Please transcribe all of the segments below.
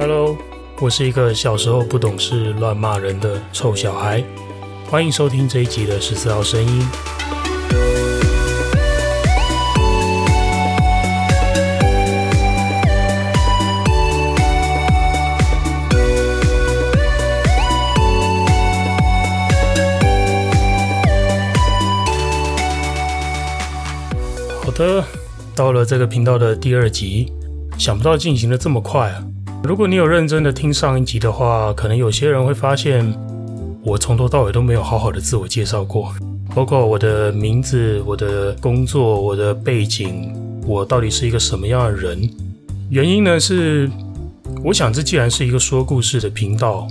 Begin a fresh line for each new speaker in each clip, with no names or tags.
Hello，我是一个小时候不懂事、乱骂人的臭小孩。欢迎收听这一集的十四号声音。好的，到了这个频道的第二集，想不到进行的这么快啊！如果你有认真的听上一集的话，可能有些人会发现，我从头到尾都没有好好的自我介绍过，包括我的名字、我的工作、我的背景，我到底是一个什么样的人？原因呢是，我想这既然是一个说故事的频道，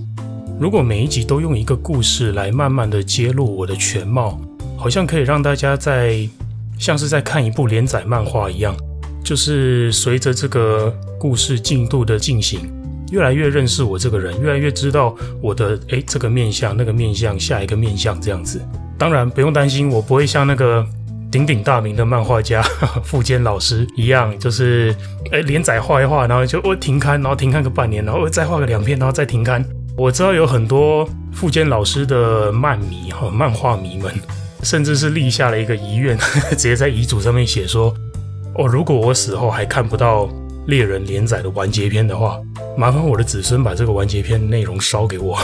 如果每一集都用一个故事来慢慢的揭露我的全貌，好像可以让大家在像是在看一部连载漫画一样。就是随着这个故事进度的进行，越来越认识我这个人，越来越知道我的诶这个面相、那个面相、下一个面相这样子。当然不用担心，我不会像那个鼎鼎大名的漫画家 富坚老师一样，就是诶连载画一画，然后就我停刊，然后停刊个半年，然后再画个两篇，然后再停刊。我知道有很多富坚老师的漫迷和漫画迷们，甚至是立下了一个遗愿，直接在遗嘱上面写说。哦，如果我死后还看不到猎人连载的完结篇的话，麻烦我的子孙把这个完结篇内容烧给我。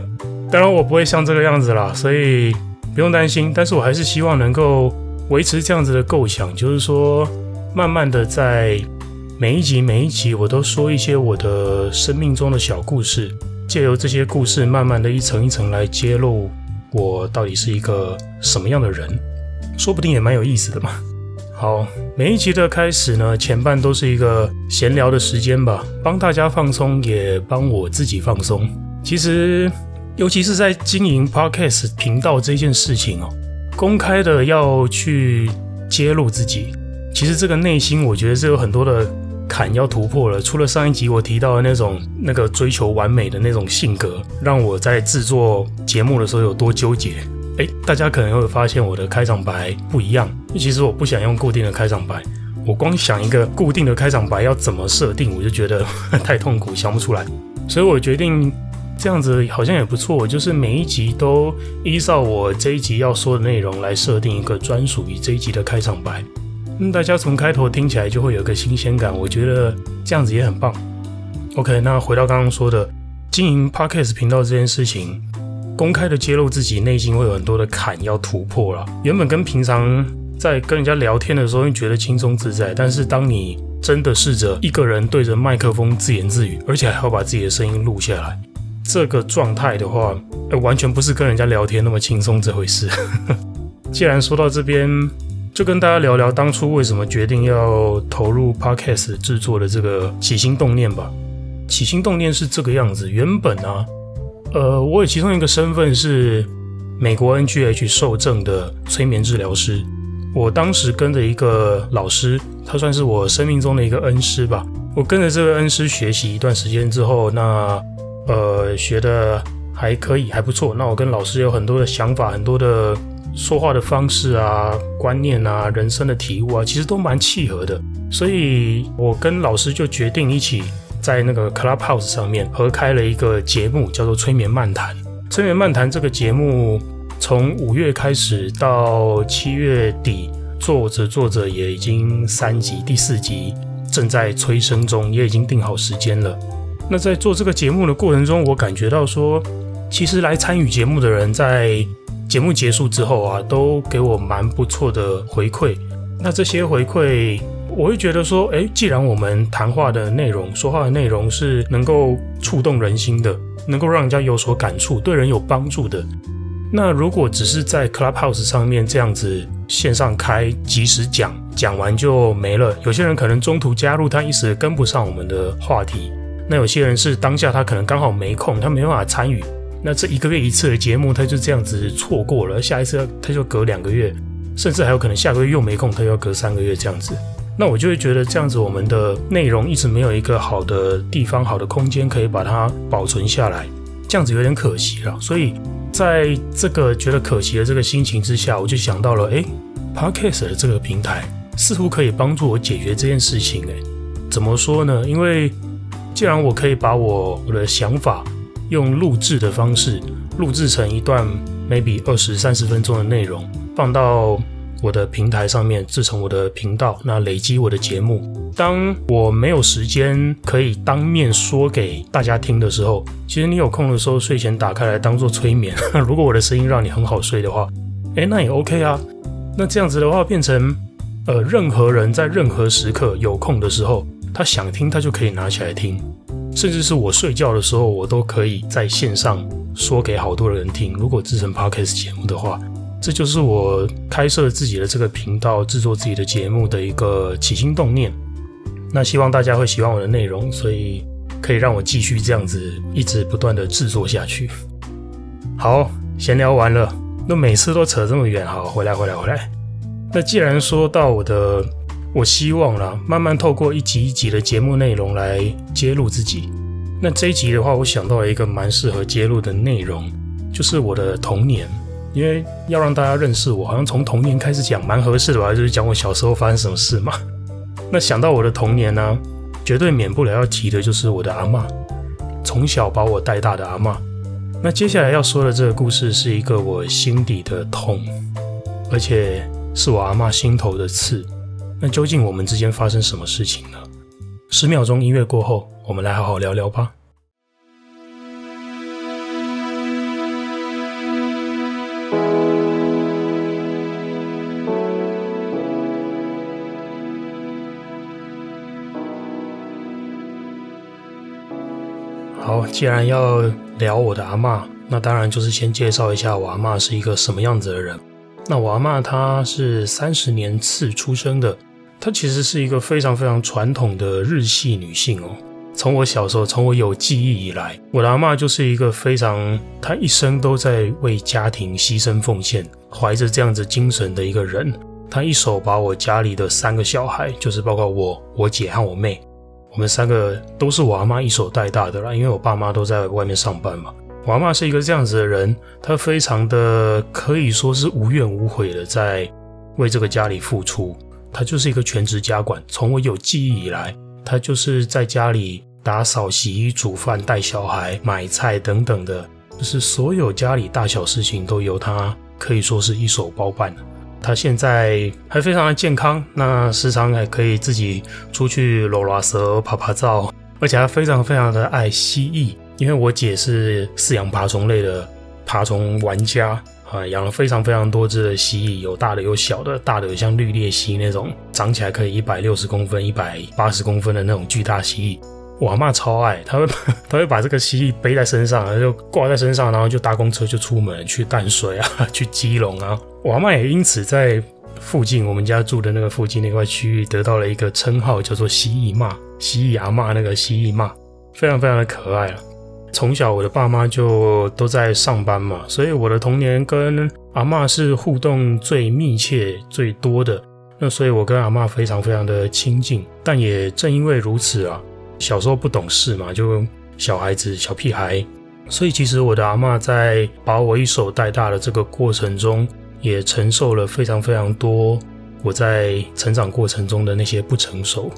当然，我不会像这个样子啦，所以不用担心。但是我还是希望能够维持这样子的构想，就是说，慢慢的在每一集每一集，我都说一些我的生命中的小故事，借由这些故事，慢慢的一层一层来揭露我到底是一个什么样的人，说不定也蛮有意思的嘛。好，每一集的开始呢，前半都是一个闲聊的时间吧，帮大家放松，也帮我自己放松。其实，尤其是在经营 Podcast 频道这件事情哦，公开的要去揭露自己，其实这个内心我觉得是有很多的坎要突破了。除了上一集我提到的那种那个追求完美的那种性格，让我在制作节目的时候有多纠结。诶，大家可能会发现我的开场白不一样。其实我不想用固定的开场白，我光想一个固定的开场白要怎么设定，我就觉得 太痛苦，想不出来。所以我决定这样子好像也不错，就是每一集都依照我这一集要说的内容来设定一个专属于这一集的开场白。嗯，大家从开头听起来就会有个新鲜感，我觉得这样子也很棒。OK，那回到刚刚说的经营 Podcast 频道这件事情。公开的揭露自己内心会有很多的坎要突破了。原本跟平常在跟人家聊天的时候，会觉得轻松自在，但是当你真的试着一个人对着麦克风自言自语，而且还要把自己的声音录下来，这个状态的话，呃，完全不是跟人家聊天那么轻松这回事。既然说到这边，就跟大家聊聊当初为什么决定要投入 Podcast 制作的这个起心动念吧。起心动念是这个样子，原本啊。呃，我有其中一个身份是美国 NGH 受证的催眠治疗师。我当时跟着一个老师，他算是我生命中的一个恩师吧。我跟着这个恩师学习一段时间之后，那呃学的还可以，还不错。那我跟老师有很多的想法，很多的说话的方式啊、观念啊、人生的体悟啊，其实都蛮契合的。所以我跟老师就决定一起。在那个 Clubhouse 上面合开了一个节目，叫做《催眠漫谈》。《催眠漫谈》这个节目从五月开始到七月底，做着做着也已经三集，第四集正在催生中，也已经定好时间了。那在做这个节目的过程中，我感觉到说，其实来参与节目的人在节目结束之后啊，都给我蛮不错的回馈。那这些回馈。我会觉得说，诶，既然我们谈话的内容、说话的内容是能够触动人心的，能够让人家有所感触，对人有帮助的，那如果只是在 Clubhouse 上面这样子线上开，即时讲，讲完就没了。有些人可能中途加入，他一时跟不上我们的话题；那有些人是当下他可能刚好没空，他没办法参与。那这一个月一次的节目，他就这样子错过了，下一次他就隔两个月，甚至还有可能下个月又没空，他又要隔三个月这样子。那我就会觉得这样子，我们的内容一直没有一个好的地方、好的空间可以把它保存下来，这样子有点可惜了。所以在这个觉得可惜的这个心情之下，我就想到了，诶，Podcast 的这个平台似乎可以帮助我解决这件事情。诶，怎么说呢？因为既然我可以把我我的想法用录制的方式录制成一段 maybe 二十三十分钟的内容，放到我的平台上面，制成我的频道，那累积我的节目。当我没有时间可以当面说给大家听的时候，其实你有空的时候，睡前打开来当做催眠。如果我的声音让你很好睡的话，诶，那也 OK 啊。那这样子的话，变成呃，任何人在任何时刻有空的时候，他想听，他就可以拿起来听。甚至是我睡觉的时候，我都可以在线上说给好多人听。如果制成 Podcast 节目的话。这就是我开设自己的这个频道、制作自己的节目的一个起心动念。那希望大家会喜欢我的内容，所以可以让我继续这样子一直不断的制作下去。好，闲聊完了，那每次都扯这么远，好，回来，回来，回来。那既然说到我的，我希望啦，慢慢透过一集一集的节目内容来揭露自己。那这一集的话，我想到了一个蛮适合揭露的内容，就是我的童年。因为要让大家认识我，好像从童年开始讲蛮合适的吧，就是讲我小时候发生什么事嘛。那想到我的童年呢、绝对免不了要提的就是我的阿嬷，从小把我带大的阿嬷。那接下来要说的这个故事是一个我心底的痛，而且是我阿嬷心头的刺。那究竟我们之间发生什么事情呢？十秒钟音乐过后，我们来好好聊聊吧。既然要聊我的阿嬷，那当然就是先介绍一下我阿嬷是一个什么样子的人。那我阿嬷她是三十年次出生的，她其实是一个非常非常传统的日系女性哦。从我小时候，从我有记忆以来，我的阿嬷就是一个非常，她一生都在为家庭牺牲奉献，怀着这样子精神的一个人。她一手把我家里的三个小孩，就是包括我、我姐和我妹。我们三个都是我阿妈一手带大的啦，因为我爸妈都在外面上班嘛。我阿妈是一个这样子的人，她非常的可以说是无怨无悔的在为这个家里付出。她就是一个全职家管，从我有记忆以来，她就是在家里打扫、洗衣、煮饭、带小孩、买菜等等的，就是所有家里大小事情都由她可以说是一手包办的。他现在还非常的健康，那时常还可以自己出去搂搂蛇、爬爬照，而且他非常非常的爱蜥蜴，因为我姐是饲养爬虫类的爬虫玩家啊，养了非常非常多只的蜥蜴，有大的有小的，大的有像绿鬣蜥那种长起来可以一百六十公分、一百八十公分的那种巨大蜥蜴。我阿嬷超爱，他会 他会把这个蜥蜴背在身上，就挂在身上，然后就搭公车就出门去淡水啊，去基隆啊。我阿嬷也因此在附近我们家住的那个附近那块区域得到了一个称号，叫做蜥蜴妈，蜥蜴阿嬷那个蜥蜴妈，非常非常的可爱啊。从小我的爸妈就都在上班嘛，所以我的童年跟阿嬷是互动最密切最多的。那所以我跟阿嬷非常非常的亲近，但也正因为如此啊。小时候不懂事嘛，就小孩子、小屁孩，所以其实我的阿嬷在把我一手带大的这个过程中，也承受了非常非常多我在成长过程中的那些不成熟。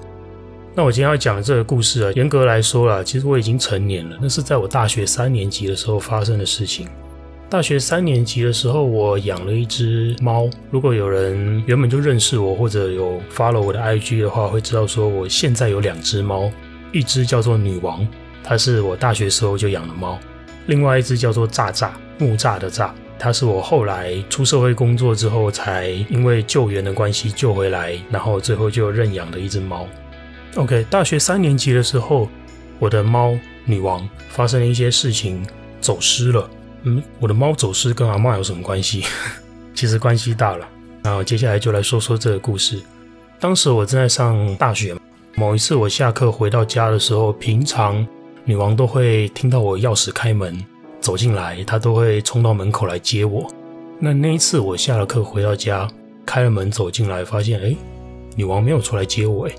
那我今天要讲的这个故事啊，严格来说啦，其实我已经成年了，那是在我大学三年级的时候发生的事情。大学三年级的时候，我养了一只猫。如果有人原本就认识我，或者有 follow 我的 IG 的话，会知道说我现在有两只猫。一只叫做女王，它是我大学时候就养的猫；另外一只叫做炸炸，木炸的炸，它是我后来出社会工作之后才因为救援的关系救回来，然后最后就认养的一只猫。OK，大学三年级的时候，我的猫女王发生了一些事情，走失了。嗯，我的猫走失跟阿嬷有什么关系？其实关系大了。然后接下来就来说说这个故事。当时我正在上大学。某一次我下课回到家的时候，平常女王都会听到我钥匙开门走进来，她都会冲到门口来接我。那那一次我下了课回到家，开了门走进来，发现哎，女王没有出来接我，哎，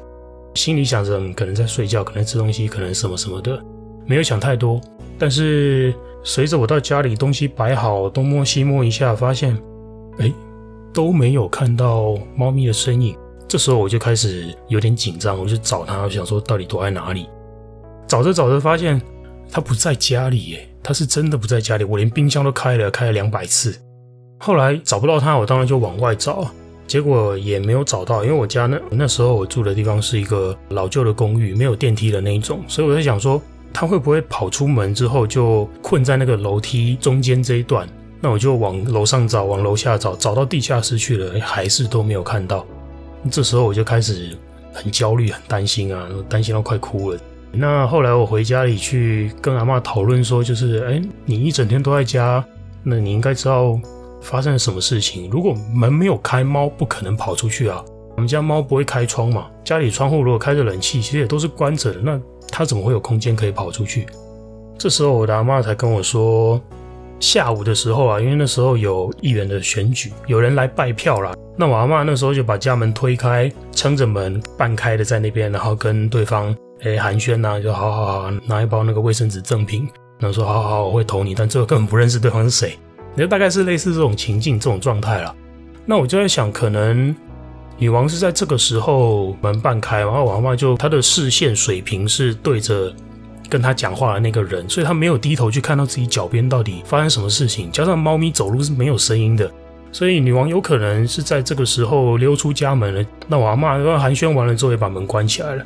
心里想着可能在睡觉，可能吃东西，可能什么什么的，没有想太多。但是随着我到家里东西摆好，东摸西摸一下，发现哎，都没有看到猫咪的身影。这时候我就开始有点紧张，我就找他，我想说到底躲在哪里？找着找着发现他不在家里耶，他是真的不在家里。我连冰箱都开了，开了两百次。后来找不到他，我当然就往外找，结果也没有找到，因为我家那那时候我住的地方是一个老旧的公寓，没有电梯的那一种，所以我在想说他会不会跑出门之后就困在那个楼梯中间这一段？那我就往楼上找，往楼下找，找到地下室去了，还是都没有看到。这时候我就开始很焦虑、很担心啊，担心到快哭了。那后来我回家里去跟阿嬷讨论说，就是哎，你一整天都在家，那你应该知道发生了什么事情。如果门没有开，猫不可能跑出去啊。我们家猫不会开窗嘛，家里窗户如果开着冷气，其实也都是关着的，那它怎么会有空间可以跑出去？这时候我的阿嬷才跟我说。下午的时候啊，因为那时候有议员的选举，有人来拜票啦。那我阿嬷那时候就把家门推开，撑着门半开的在那边，然后跟对方诶寒暄呐，就好好好拿一包那个卫生纸赠品，然后说好好，我会投你，但最后根本不认识对方是谁。那大概是类似这种情境、这种状态啦。那我就在想，可能女王是在这个时候门半开，然后我阿嬷就她的视线水平是对着。跟他讲话的那个人，所以他没有低头去看到自己脚边到底发生什么事情。加上猫咪走路是没有声音的，所以女王有可能是在这个时候溜出家门了。那我阿嬷寒暄完了之后也把门关起来了，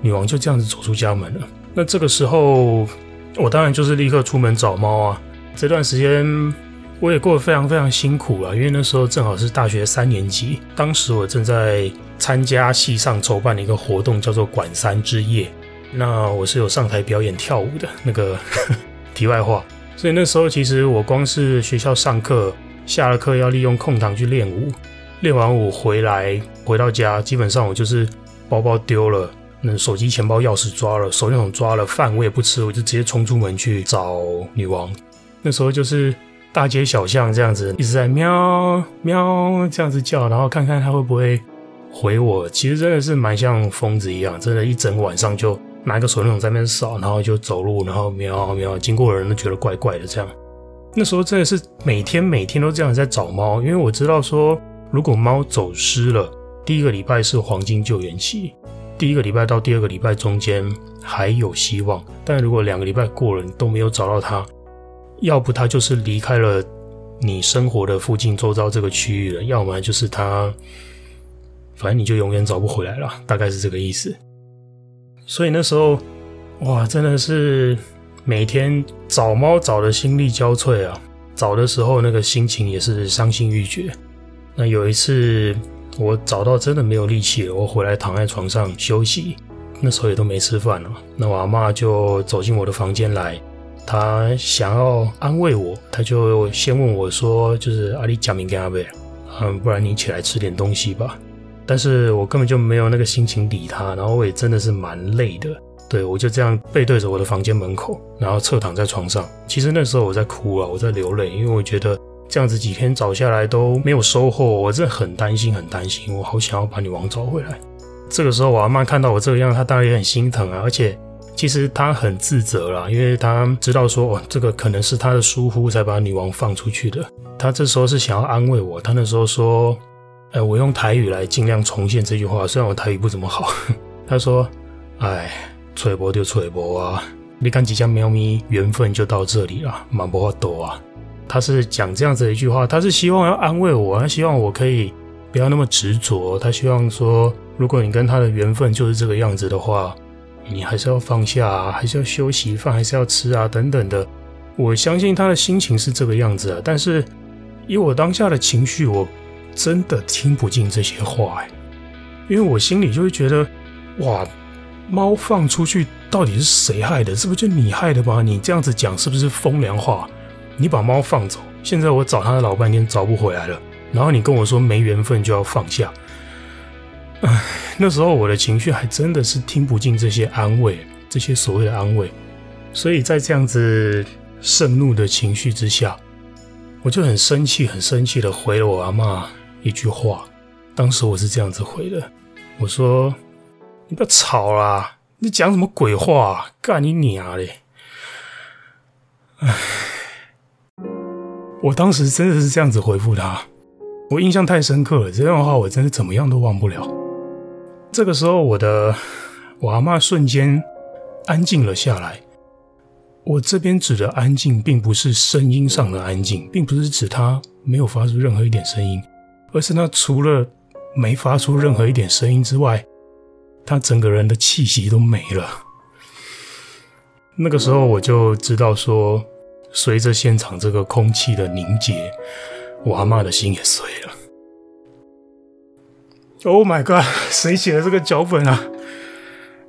女王就这样子走出家门了。那这个时候，我当然就是立刻出门找猫啊。这段时间我也过得非常非常辛苦了，因为那时候正好是大学三年级，当时我正在参加系上筹办的一个活动，叫做“管三之夜”。那我是有上台表演跳舞的那个呵 呵题外话，所以那时候其实我光是学校上课，下了课要利用空档去练舞，练完舞回来回到家，基本上我就是包包丢了，那手机、钱包、钥匙抓了，手电筒抓了，饭我也不吃，我就直接冲出门去找女王。那时候就是大街小巷这样子，一直在喵喵这样子叫，然后看看她会不会回我。其实真的是蛮像疯子一样，真的，一整晚上就。拿一个手电筒在那边扫，然后就走路，然后喵喵，经过的人都觉得怪怪的。这样，那时候真的是每天每天都这样在找猫，因为我知道说，如果猫走失了，第一个礼拜是黄金救援期，第一个礼拜到第二个礼拜中间还有希望，但如果两个礼拜过了你都没有找到它，要不它就是离开了你生活的附近周遭这个区域了，要么就是它，反正你就永远找不回来了，大概是这个意思。所以那时候，哇，真的是每天找猫找的心力交瘁啊！找的时候那个心情也是伤心欲绝。那有一次我找到真的没有力气了，我回来躺在床上休息，那时候也都没吃饭了。那我阿嬷就走进我的房间来，她想要安慰我，她就先问我说：“就是阿里讲明跟阿贝，嗯，不然你起来吃点东西吧。”但是我根本就没有那个心情理他，然后我也真的是蛮累的，对，我就这样背对着我的房间门口，然后侧躺在床上。其实那时候我在哭啊，我在流泪，因为我觉得这样子几天找下来都没有收获，我真的很担心，很担心，我好想要把女王找回来。这个时候我阿妈看到我这个样，她当然也很心疼啊，而且其实她很自责啦，因为她知道说，哦，这个可能是她的疏忽才把女王放出去的。她这时候是想要安慰我，她那时候说。哎，我用台语来尽量重现这句话，虽然我台语不怎么好。他说：“哎，吹波就吹波啊，你看几家喵咪缘分就到这里了，蛮不多啊。”他是讲这样子的一句话，他是希望要安慰我，他希望我可以不要那么执着，他希望说，如果你跟他的缘分就是这个样子的话，你还是要放下啊，还是要休息，饭还是要吃啊，等等的。我相信他的心情是这个样子啊，但是以我当下的情绪，我。真的听不进这些话哎，因为我心里就会觉得，哇，猫放出去到底是谁害的？是不是就你害的吗？你这样子讲是不是风凉话？你把猫放走，现在我找它老半天找不回来了，然后你跟我说没缘分就要放下，唉，那时候我的情绪还真的是听不进这些安慰，这些所谓的安慰，所以在这样子盛怒的情绪之下，我就很生气，很生气的回了我阿嬷。一句话，当时我是这样子回的，我说：“你不要吵啦，你讲什么鬼话？干你娘嘞！”唉，我当时真的是这样子回复他，我印象太深刻了，这段话我真的怎么样都忘不了。这个时候，我的我阿嬷瞬间安静了下来。我这边指的安静，并不是声音上的安静，并不是指他没有发出任何一点声音，而是他除了没发出任何一点声音之外，他整个人的气息都没了。那个时候我就知道说，随着现场这个空气的凝结，我阿嬷的心也碎了。Oh my god！谁写的这个脚本啊？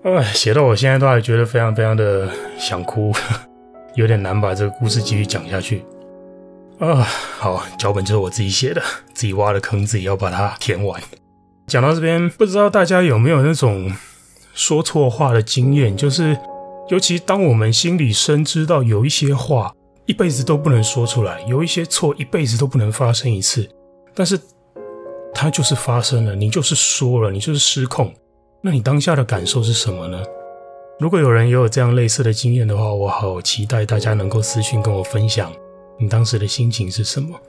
哎，写到我现在都还觉得非常非常的想哭。有点难把这个故事继续讲下去啊！好，脚本就是我自己写的，自己挖的坑，自己要把它填完。讲到这边，不知道大家有没有那种说错话的经验？就是，尤其当我们心里深知到有一些话一辈子都不能说出来，有一些错一辈子都不能发生一次，但是它就是发生了，你就是说了，你就是失控，那你当下的感受是什么呢？如果有人也有这样类似的经验的话，我好期待大家能够私讯跟我分享你当时的心情是什么。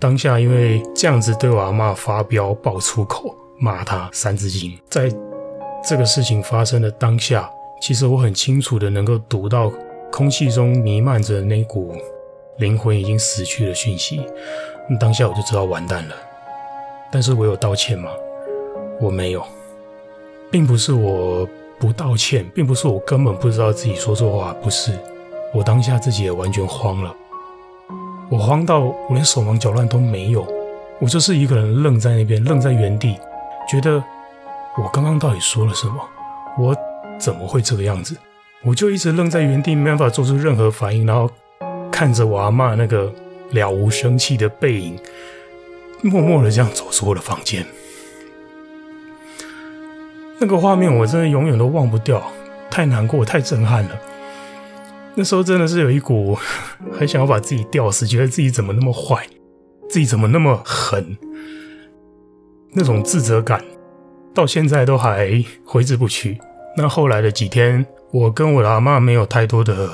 当下因为这样子对我阿嬷发飙、爆粗口、骂她三字经，在这个事情发生的当下，其实我很清楚的能够读到空气中弥漫着那股灵魂已经死去的讯息。当下我就知道完蛋了。但是我有道歉吗？我没有，并不是我。不道歉，并不是我根本不知道自己说错话，不是，我当下自己也完全慌了，我慌到我连手忙脚乱都没有，我就是一个人愣在那边，愣在原地，觉得我刚刚到底说了什么？我怎么会这个样子？我就一直愣在原地，没办法做出任何反应，然后看着我阿嬷那个了无生气的背影，默默的这样走出我的房间。那个画面我真的永远都忘不掉，太难过，太震撼了。那时候真的是有一股 很想要把自己吊死，觉得自己怎么那么坏，自己怎么那么狠，那种自责感到现在都还挥之不去。那后来的几天，我跟我的阿嬷没有太多的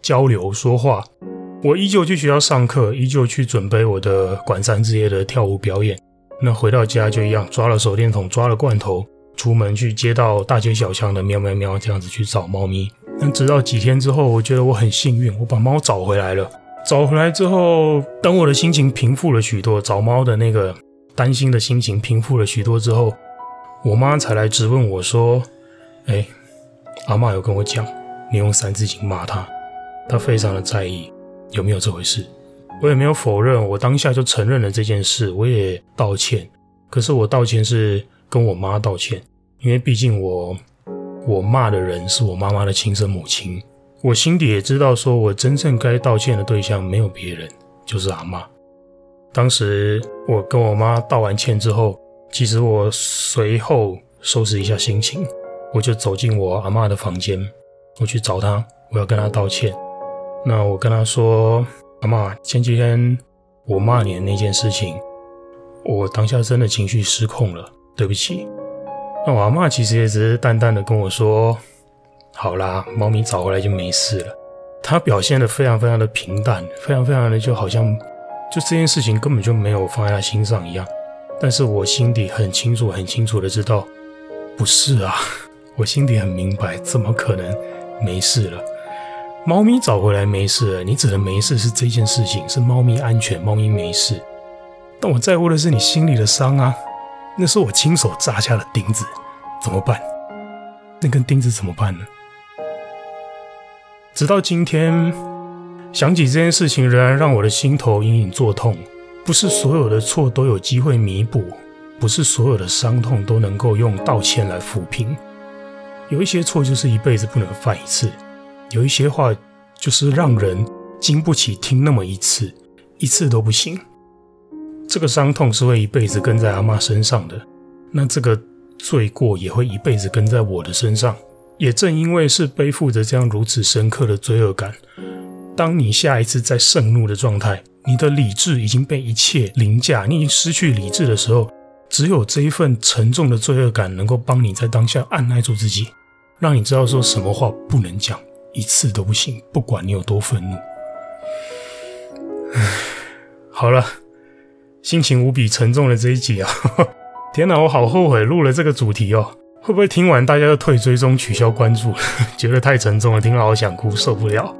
交流说话，我依旧去学校上课，依旧去准备我的管三之夜的跳舞表演。那回到家就一样，抓了手电筒，抓了罐头。出门去街道大街小巷的喵喵喵这样子去找猫咪，但直到几天之后，我觉得我很幸运，我把猫找回来了。找回来之后，等我的心情平复了许多，找猫的那个担心的心情平复了许多之后，我妈才来质问我说：“哎，阿嬷有跟我讲，你用三字经骂她，她非常的在意，有没有这回事？”我也没有否认，我当下就承认了这件事，我也道歉。可是我道歉是。跟我妈道歉，因为毕竟我我骂的人是我妈妈的亲生母亲，我心底也知道，说我真正该道歉的对象没有别人，就是阿嬷。当时我跟我妈道完歉之后，其实我随后收拾一下心情，我就走进我阿嬷的房间，我去找她，我要跟她道歉。那我跟她说，阿嬷，前几天我骂你的那件事情，我当下真的情绪失控了。对不起，那我阿嬷其实也只是淡淡的跟我说：“好啦，猫咪找回来就没事了。”她表现得非常非常的平淡，非常非常的就好像就这件事情根本就没有放在她心上一样。但是我心底很清楚、很清楚的知道，不是啊，我心底很明白，怎么可能没事了？猫咪找回来没事，你指的没事是这件事情，是猫咪安全，猫咪没事。但我在乎的是你心里的伤啊。那是我亲手扎下的钉子，怎么办？那根钉子怎么办呢？直到今天，想起这件事情，仍然让我的心头隐隐作痛。不是所有的错都有机会弥补，不是所有的伤痛都能够用道歉来抚平。有一些错就是一辈子不能犯一次，有一些话就是让人经不起听那么一次，一次都不行。这个伤痛是会一辈子跟在阿嬷身上的，那这个罪过也会一辈子跟在我的身上。也正因为是背负着这样如此深刻的罪恶感，当你下一次在盛怒的状态，你的理智已经被一切凌驾，你已经失去理智的时候，只有这一份沉重的罪恶感能够帮你在当下按捺住自己，让你知道说什么话不能讲，一次都不行，不管你有多愤怒。好了。心情无比沉重的这一集啊，天哪，我好后悔录了这个主题哦。会不会听完大家就退追踪、取消关注？觉得太沉重了，听了好想哭，受不了。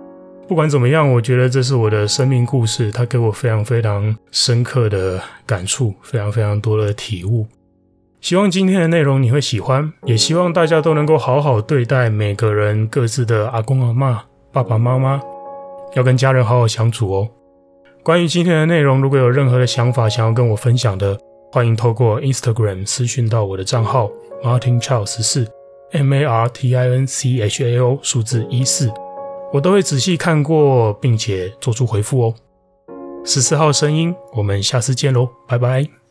不管怎么样，我觉得这是我的生命故事，它给我非常非常深刻的感触，非常非常多的体悟。希望今天的内容你会喜欢，也希望大家都能够好好对待每个人各自的阿公阿嬷、爸爸妈妈，要跟家人好好相处哦。关于今天的内容，如果有任何的想法想要跟我分享的，欢迎透过 Instagram 私讯到我的账号 Martin Chao 十四 M A R T I N C H A O 数字一四。我都会仔细看过，并且做出回复哦。十四号声音，我们下次见喽，拜拜。